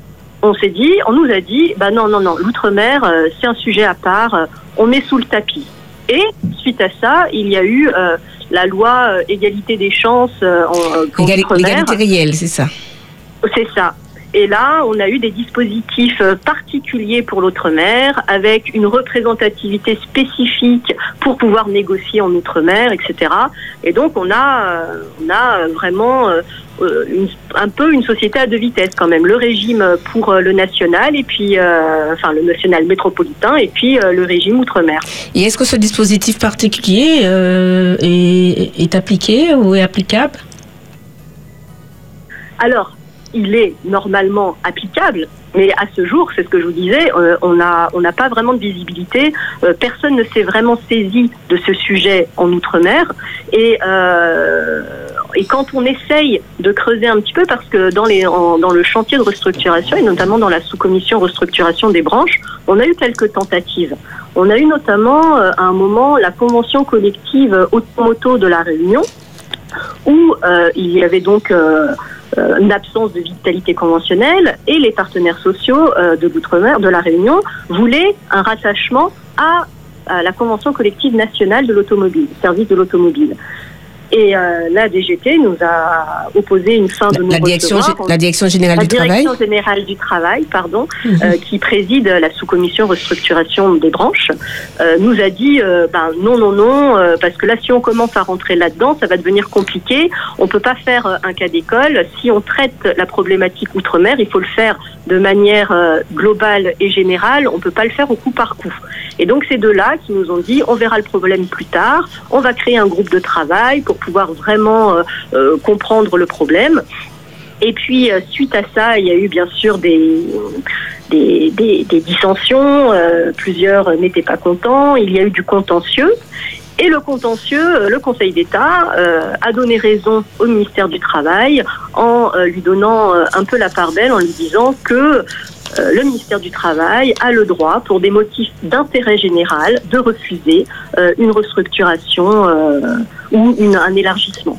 Speaker 4: on s'est dit, on nous a dit, bah non, non, non, l'outre-mer, euh, c'est un sujet à part, on met sous le tapis. Et suite à ça, il y a eu la loi euh, égalité des chances euh, en euh,
Speaker 2: Égalité réelle, c'est ça.
Speaker 4: C'est ça. Et là, on a eu des dispositifs particuliers pour l'outre-mer, avec une représentativité spécifique pour pouvoir négocier en outre-mer, etc. Et donc, on a, on a vraiment un peu une société à deux vitesses quand même. Le régime pour le national, et puis, enfin, le national métropolitain, et puis le régime outre-mer.
Speaker 2: Et est-ce que ce dispositif particulier est, est appliqué ou est applicable?
Speaker 4: Alors, il est normalement applicable, mais à ce jour, c'est ce que je vous disais, euh, on n'a on pas vraiment de visibilité. Euh, personne ne s'est vraiment saisi de ce sujet en Outre-mer. Et, euh, et quand on essaye de creuser un petit peu, parce que dans, les, dans le chantier de restructuration, et notamment dans la sous-commission restructuration des branches, on a eu quelques tentatives. On a eu notamment à un moment la convention collective automoto de la Réunion, où euh, il y avait donc euh, euh, une absence de vitalité conventionnelle et les partenaires sociaux de l'outre-mer, de la Réunion, voulaient un rattachement à, à la convention collective nationale de l'automobile, service de l'automobile. Et euh, la DGT nous a opposé une fin de
Speaker 2: La, la direction, la direction générale
Speaker 4: La
Speaker 2: du travail.
Speaker 4: direction générale du travail, pardon,
Speaker 2: Mhm.
Speaker 4: euh, qui préside la sous-commission restructuration des branches, euh, nous a dit euh, ben, non, non, non, euh, parce que là, si on commence à rentrer là-dedans, ça va devenir compliqué. On peut pas faire euh, un cas d'école. Si on traite la problématique outre-mer, il faut le faire de manière euh, globale et générale. On peut pas le faire au coup par coup. Et donc, ces deux-là qui nous ont dit on verra le problème plus tard. On va créer un groupe de travail pour pouvoir vraiment euh, euh, comprendre le problème. Et puis, euh, suite à ça, il y a eu bien sûr des, des, des- dissensions. plusieurs n'étaient pas contents. Il y a eu du contentieux. Et le contentieux, le Conseil d'État a donné raison au ministère du Travail en lui donnant un peu la part belle, en lui disant que euh, le ministère du Travail a le droit, pour des motifs d'intérêt général, de refuser euh, une restructuration euh, ou une- un élargissement.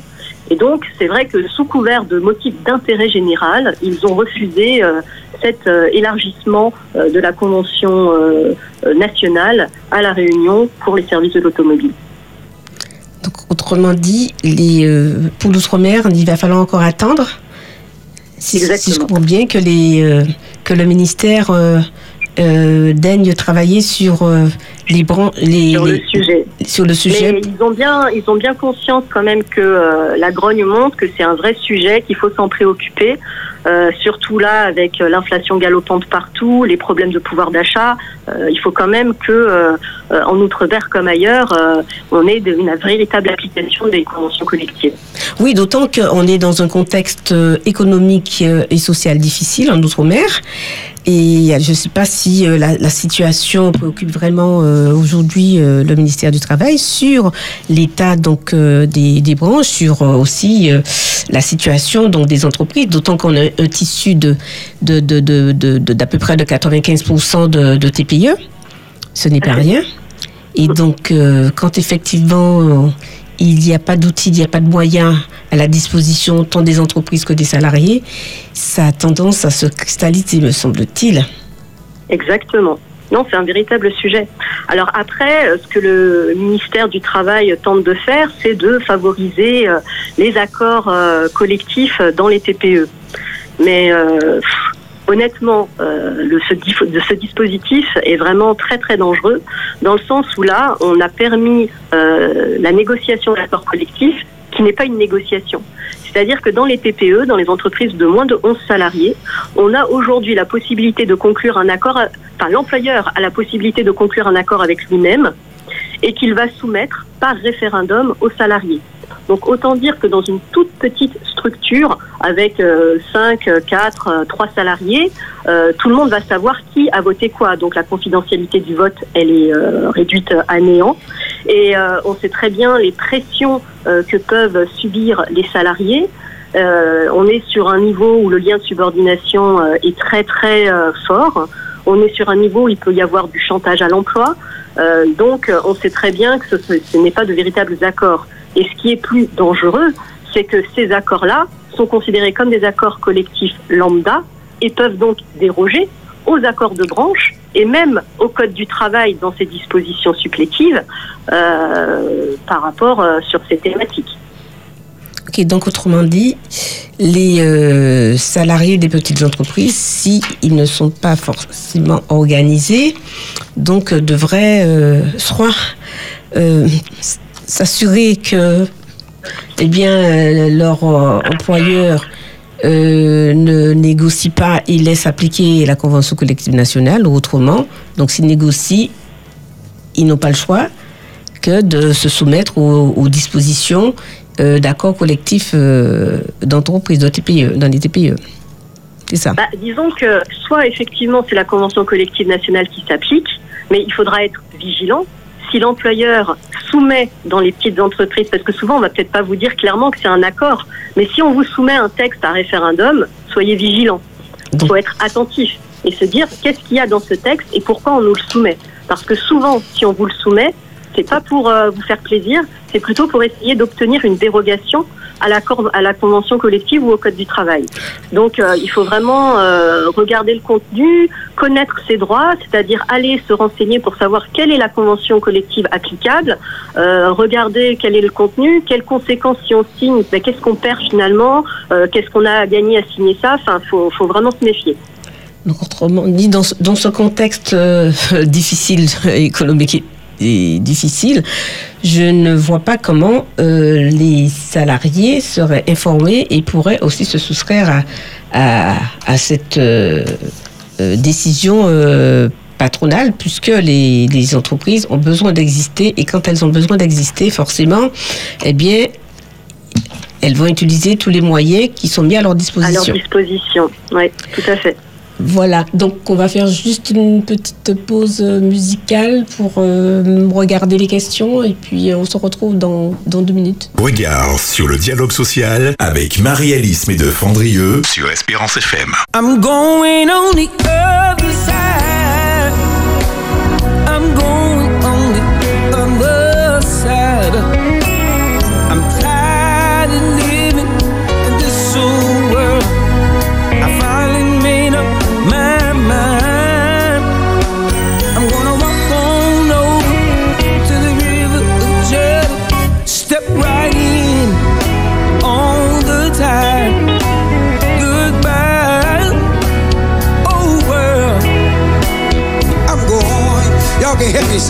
Speaker 4: Et donc, c'est vrai que sous couvert de motifs d'intérêt général, ils ont refusé cet élargissement de la Convention nationale à la Réunion pour les services de l'automobile.
Speaker 2: Donc, autrement dit, les, pour l'outre-mer, il va falloir encore attendre. Si, si je
Speaker 4: Exactement.
Speaker 2: comprends bien que, les, que le ministère euh, euh, daigne travailler sur euh, les, bran- les,
Speaker 4: Sur
Speaker 2: les-
Speaker 4: le sujet.
Speaker 2: sur le sujet.
Speaker 4: Mais ils ont bien, ils ont bien conscience quand même que euh, la grogne monte, que c'est un vrai sujet, qu'il faut s'en préoccuper. Euh, surtout là, avec euh, l'inflation galopante partout, les problèmes de pouvoir d'achat, euh, il faut quand même que, en outre-mer comme ailleurs, on ait une véritable application des conventions collectives.
Speaker 2: Oui, d'autant qu'on est dans un contexte économique et social difficile en Outre-mer. Et je ne sais pas si euh, la, la situation préoccupe vraiment euh, aujourd'hui euh, le ministère du Travail sur l'état donc des, des branches, sur aussi la situation donc des entreprises, d'autant qu'on a un tissu de de de de de- de- d'à peu près de 95% de, TPE. Ce n'est pas rien. Et donc, quand effectivement il n'y a pas d'outils, il n'y a pas de moyens à la disposition tant des entreprises que des salariés, ça a tendance à se cristalliser, me semble-t-il.
Speaker 4: Exactement. Non, c'est un véritable sujet. Alors après, euh, ce que le ministère du Travail tente de faire, c'est de favoriser euh, les accords euh, collectifs dans les TPE. Mais honnêtement, euh, ce, dispositif est vraiment très très dangereux, dans le sens où là, on a permis euh, la négociation d'accords collectifs qui n'est pas une négociation. C'est-à-dire que dans les TPE, dans les entreprises de moins de 11 salariés, on a aujourd'hui la possibilité de conclure un accord, enfin l'employeur a la possibilité de conclure un accord avec lui-même et qu'il va soumettre par référendum aux salariés. Donc autant dire que dans une toute petite structure avec euh, 5, 4, 3 salariés, euh, tout le monde va savoir qui a voté quoi. Donc la confidentialité du vote, elle est euh, réduite à néant. Et euh, on sait très bien les pressions que peuvent subir les salariés. On est sur un niveau où le lien de subordination est très très fort. On est sur un niveau où il peut y avoir du chantage à l'emploi. Euh, donc euh, on sait très bien que ce, n'est pas de véritables accords. Et ce qui est plus dangereux, c'est que ces accords-là sont considérés comme des accords collectifs lambda et peuvent donc déroger aux accords de branche et même au Code du travail dans ses dispositions supplétives euh, par rapport euh, sur ces thématiques.
Speaker 2: Donc autrement dit, les euh, salariés des petites entreprises, si ils ne sont pas forcément organisés, donc euh, devraient euh, s'assurer que eh bien, leur employeur ne négocie pas et laisse appliquer la convention collective nationale, ou autrement, donc s'ils négocient, ils n'ont pas le choix que de se soumettre aux, dispositions d'accords collectifs euh, d'entreprise, de TPE, dans les TPE. C'est ça.
Speaker 4: Bah, disons que soit effectivement c'est la convention collective nationale qui s'applique, mais il faudra être vigilant. Si l'employeur soumet dans les petites entreprises, parce que souvent on va peut-être pas vous dire clairement que c'est un accord, mais si on vous soumet un texte à référendum, soyez vigilant. Il faut être attentif et se dire qu'est-ce qu'il y a dans ce texte et pourquoi on nous le soumet. Parce que souvent, si on vous le soumet, c'est pas pour euh, vous faire plaisir, c'est plutôt pour essayer d'obtenir une dérogation à la, à la convention collective ou au code du travail. Donc euh, il faut vraiment euh, regarder le contenu, connaître ses droits, c'est-à-dire aller se renseigner pour savoir quelle est la convention collective applicable, regarder quel est le contenu, quelles conséquences si on signe, ben, qu'est-ce qu'on perd finalement, qu'est-ce qu'on a à gagner à signer ça, enfin faut, vraiment se méfier.
Speaker 2: Donc, autrement dit, dans, dans ce contexte difficile économique difficile, je ne vois pas comment euh, les salariés seraient informés et pourraient aussi se soustraire à, à, cette euh, euh, décision patronale, puisque les, les, entreprises ont besoin d'exister et quand elles ont besoin d'exister, forcément, eh bien, elles vont utiliser tous les moyens qui sont mis à leur disposition.
Speaker 4: À leur disposition, oui, tout à fait.
Speaker 2: Voilà, donc on va faire juste une petite pause musicale pour euh, regarder les questions et puis euh, on se retrouve dans, dans deux minutes.
Speaker 1: Regard sur le dialogue social avec Marie-Alice de Fandrieux sur Espérance FM. I'm going on the other side.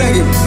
Speaker 1: seconds.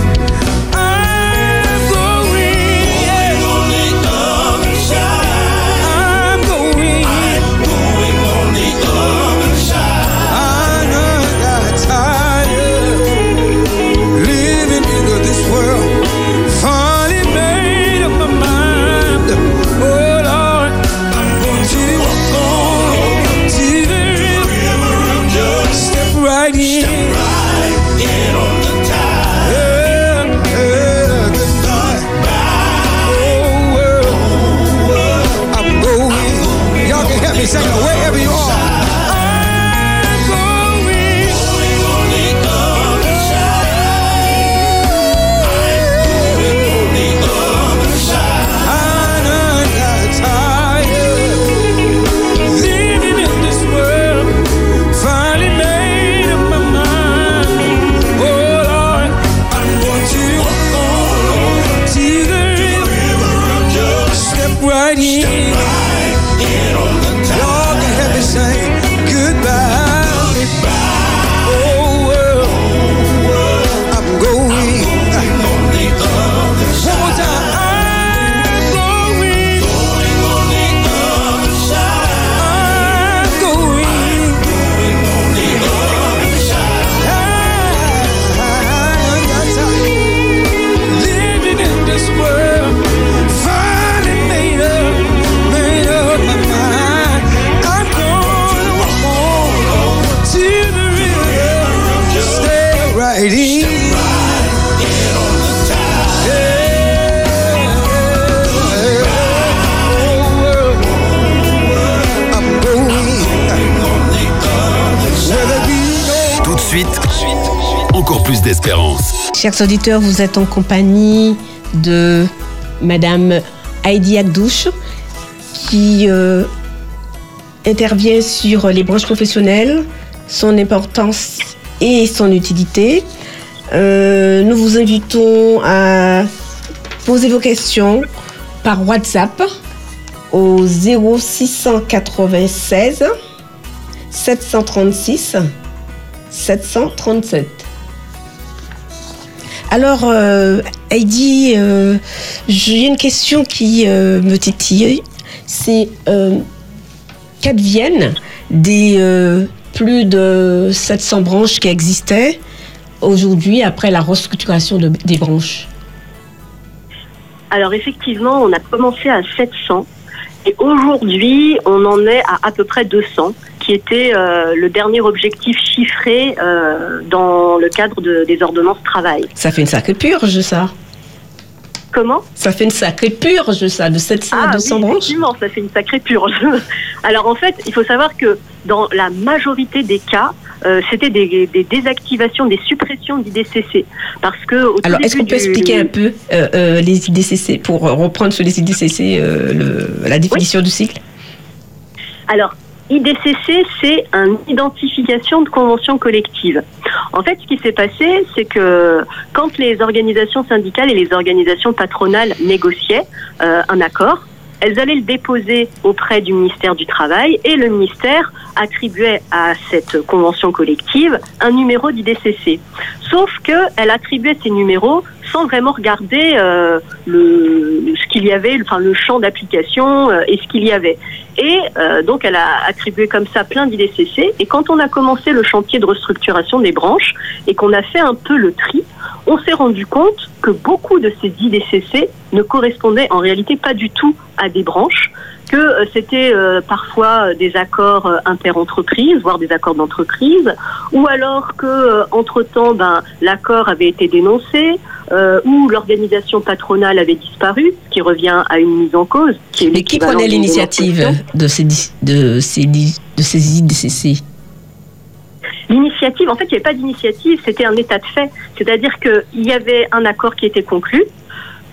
Speaker 1: Plus d'espérance.
Speaker 2: Chers auditeurs, vous êtes en compagnie de Madame Heidi Agdouche qui euh, intervient sur les branches professionnelles, son importance et son utilité. Euh, nous vous invitons à poser vos questions par WhatsApp au 0696 736 737. Alors, euh, Heidi, euh, j'ai une question qui euh, me titille. C'est qu'adviennent des plus de 700 branches qui existaient aujourd'hui après la restructuration de- des branches?
Speaker 4: Alors effectivement, on a commencé à 700 et aujourd'hui, on en est à à peu près 200, qui était euh, le dernier objectif chiffré euh, dans le cadre de- des ordonnances travail.
Speaker 2: Ça fait une sacrée purge, ça.
Speaker 4: Comment?
Speaker 2: Ça fait une sacrée purge, ça, de 700 à 200
Speaker 4: oui,
Speaker 2: branches.
Speaker 4: effectivement, ça fait une sacrée purge. Alors en fait, il faut savoir que dans la majorité des cas, c'était des, désactivations, des suppressions d'IDCC. Parce que
Speaker 2: Alors, est-ce qu'on peut expliquer un peu les IDCC pour reprendre sur les IDCC la définition du cycle?
Speaker 4: Alors, IDCC, c'est une identification de convention collective. En fait, ce qui s'est passé, c'est que quand les organisations syndicales et les organisations patronales négociaient un accord, elles allaient le déposer auprès du ministère du Travail et le ministère attribuait à cette convention collective un numéro d'IDCC. Sauf qu'elle attribuait ces numéros sans vraiment regarder euh, le, ce qu'il y avait, enfin le champ d'application euh, et ce qu'il y avait. Et euh, donc elle a attribué comme ça plein d'IDCC. Et quand on a commencé le chantier de restructuration des branches et qu'on a fait un peu le tri, on s'est rendu compte que beaucoup de ces IDCC ne correspondaient en réalité pas du tout à des branches, que euh, c'était euh, parfois des accords euh, interentreprises, voire des accords d'entreprise, ou alors que entre temps, ben, l'accord avait été dénoncé, ou l'organisation patronale avait disparu, ce qui revient à une mise en cause.
Speaker 2: Qui Mais qui prenait l'initiative de ces, de ces, de ces IDCC
Speaker 4: L'initiative, en fait, il n'y avait pas d'initiative, c'était un état de fait. C'est-à-dire qu'il y avait un accord qui était conclu.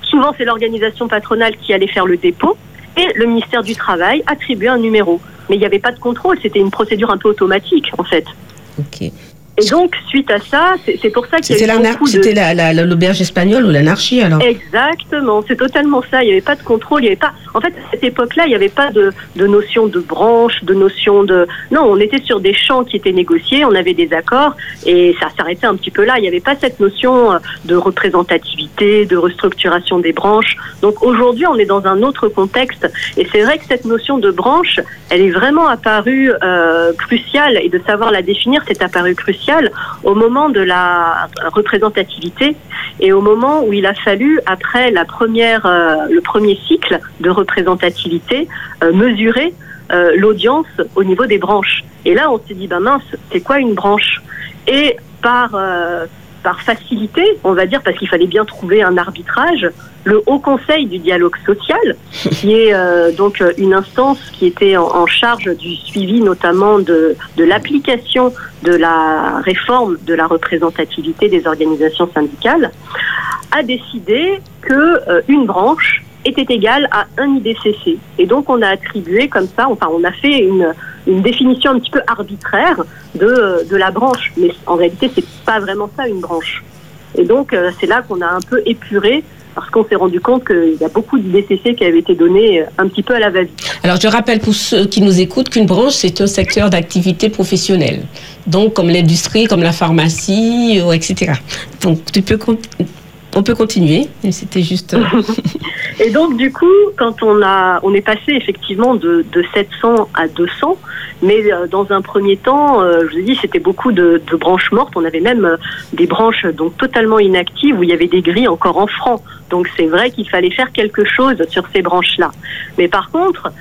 Speaker 4: Souvent, c'est l'organisation patronale qui allait faire le dépôt et le ministère du Travail attribuait un numéro. Mais il n'y avait pas de contrôle, c'était une procédure un peu automatique, en fait. Et donc, suite à ça, c'est pour ça qu'il y
Speaker 2: a beaucoup de... C'était l'auberge espagnole ou l'anarchie, alors?
Speaker 4: Exactement, c'est totalement ça. Il n'y avait pas de contrôle, il n'y avait pas... En fait, à cette époque-là, il n'y avait pas de, de, notion de branche, de notion de... Non, on était sur des champs qui étaient négociés, on avait des accords, et ça s'arrêtait un petit peu là. Il n'y avait pas cette notion euh, de représentativité, de restructuration des branches. Donc aujourd'hui, on est dans un autre contexte, et c'est vrai que cette notion de branche, elle est vraiment apparue euh, cruciale, et de savoir la définir, c'est apparu crucial au moment de la représentativité et au moment où il a fallu, après la première, euh, le premier cycle de représentativité, euh, mesurer euh, l'audience au niveau des branches. Et là, on s'est dit, ben mince, c'est quoi une branche? Et par par facilité, on va dire, parce qu'il fallait bien trouver un arbitrage, le Haut Conseil du dialogue social, qui est euh, donc une instance qui était en, charge du suivi notamment de, de l'application de la réforme de la représentativité des organisations syndicales, a décidé que euh, une branche était égale à un IDCC. Et donc on a attribué comme ça, enfin on a fait une, une définition un petit peu arbitraire de, de la branche. Mais en réalité, c'est pas vraiment ça une branche. Et donc euh, c'est là qu'on a un peu épuré parce qu'on s'est rendu compte qu'il y a beaucoup d'IDCC qui avaient été donnés euh, un petit peu à la va-vite.
Speaker 2: Alors je rappelle pour ceux qui nous écoutent qu'une branche, c'est un secteur d'activité professionnelle. Donc comme l'industrie, comme la pharmacie, euh, etc. Donc tu peux on peut continuer, c'était juste. Euh,
Speaker 4: et donc, du coup, quand on a, on est passé effectivement de, de 700 à 200, mais euh, dans un premier temps, euh, je vous ai dit, c'était beaucoup de, branches mortes. On avait même des branches donc totalement inactives où il y avait des grilles encore en francs. Donc, c'est vrai qu'il fallait faire quelque chose sur ces branches-là. Mais par contre,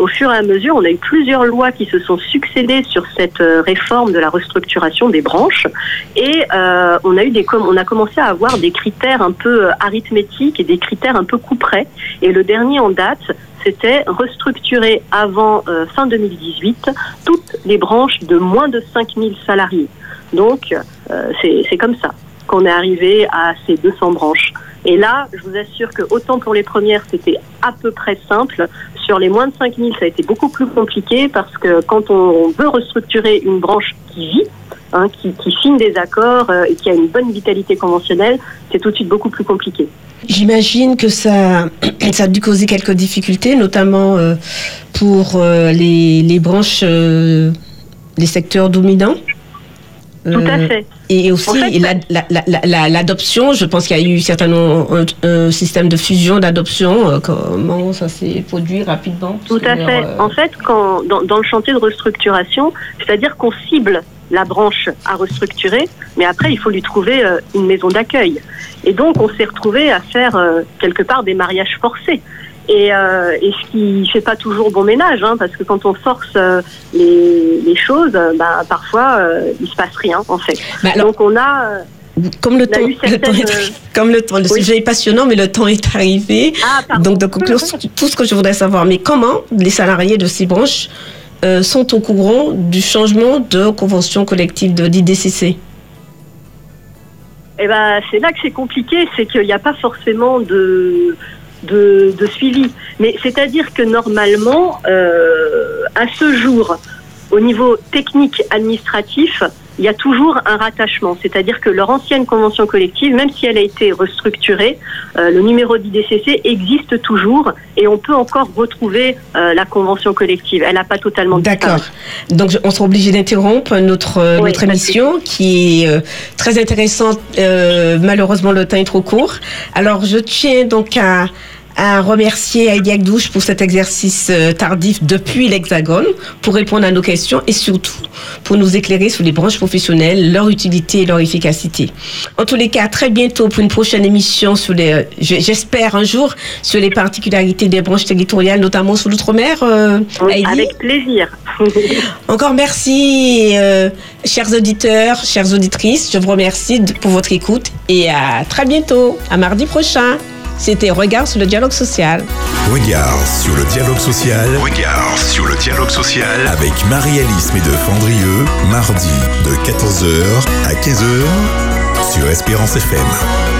Speaker 4: au fur et à mesure, on a eu plusieurs lois qui se sont succédées sur cette réforme de la restructuration des branches, et on a eu des, on a commencé à avoir des critères critères un peu euh, arithmétiques et des critères un peu couperets. Et le dernier en date, c'était restructurer avant euh, fin 2018 toutes les branches de moins de 5000 salariés. Donc, euh, c'est comme ça qu'on est arrivé à ces 200 branches. Et là, je vous assure que autant pour les premières, c'était à peu près simple. Sur les moins de 5000, ça a été beaucoup plus compliqué parce que quand on veut restructurer une branche qui vit, Hein, qui, signe des accords euh, et qui a une bonne vitalité conventionnelle, c'est tout de suite beaucoup plus compliqué.
Speaker 2: J'imagine que ça, a dû causer quelques difficultés, notamment euh, pour euh, les, branches, les secteurs dominants.
Speaker 4: Tout à fait.
Speaker 2: Et aussi l'adoption, je pense qu'il y a eu certainement un, système de fusion d'adoption. comment ça s'est produit rapidement
Speaker 4: Tout à fait. En fait, quand, dans, dans, le chantier de restructuration, c'est-à-dire qu'on cible la branche à restructurer, mais après, il faut lui trouver euh, une maison d'accueil. Et donc, on s'est retrouvé à faire euh, quelque part des mariages forcés. Et, euh, et, ce qui fait pas toujours bon ménage, hein, parce que quand on force les, les, choses, bah, parfois il se passe rien en fait.
Speaker 2: Bah, donc on a comme le, temps, est, comme le temps, le sujet est passionnant, mais le temps est arrivé. Ah, donc de conclure tout ce que je voudrais savoir. Mais comment les salariés de ces branches euh, sont au courant du changement de convention collective de l'IDCC
Speaker 4: Eh ben, c'est là que c'est compliqué, c'est qu'il n'y a pas forcément de, de, suivi. Mais c'est-à-dire que normalement, euh, à ce jour, au niveau technique administratif, il y a toujours un rattachement, c'est-à-dire que leur ancienne convention collective, même si elle a été restructurée, euh, le numéro d'IDCC existe toujours et on peut encore retrouver euh, la convention collective. Elle n'a pas totalement
Speaker 2: D'accord. Donc on sera obligé d'interrompre notre, euh, notre émission qui est très intéressante. malheureusement, le temps est trop court. Alors je tiens donc à à remercier Heidi Agdouche pour cet exercice euh, tardif depuis l'Hexagone pour répondre à nos questions et surtout pour nous éclairer sur les branches professionnelles, leur utilité et leur efficacité. En tous les cas, à très bientôt pour une prochaine émission sur les, euh, j'espère un jour, sur les particularités des branches territoriales, notamment sur l'outre-mer.
Speaker 4: Euh, avec plaisir.
Speaker 2: Encore merci, chers auditeurs, chères auditrices. Je vous remercie pour votre écoute et à très bientôt, à mardi prochain. C'était Regard sur le dialogue social.
Speaker 1: Regard sur le dialogue social. Regard sur le dialogue social. Avec Marie-Alice Médeux-Fandrieux, mardi de 14h à 15h sur Espérance FM.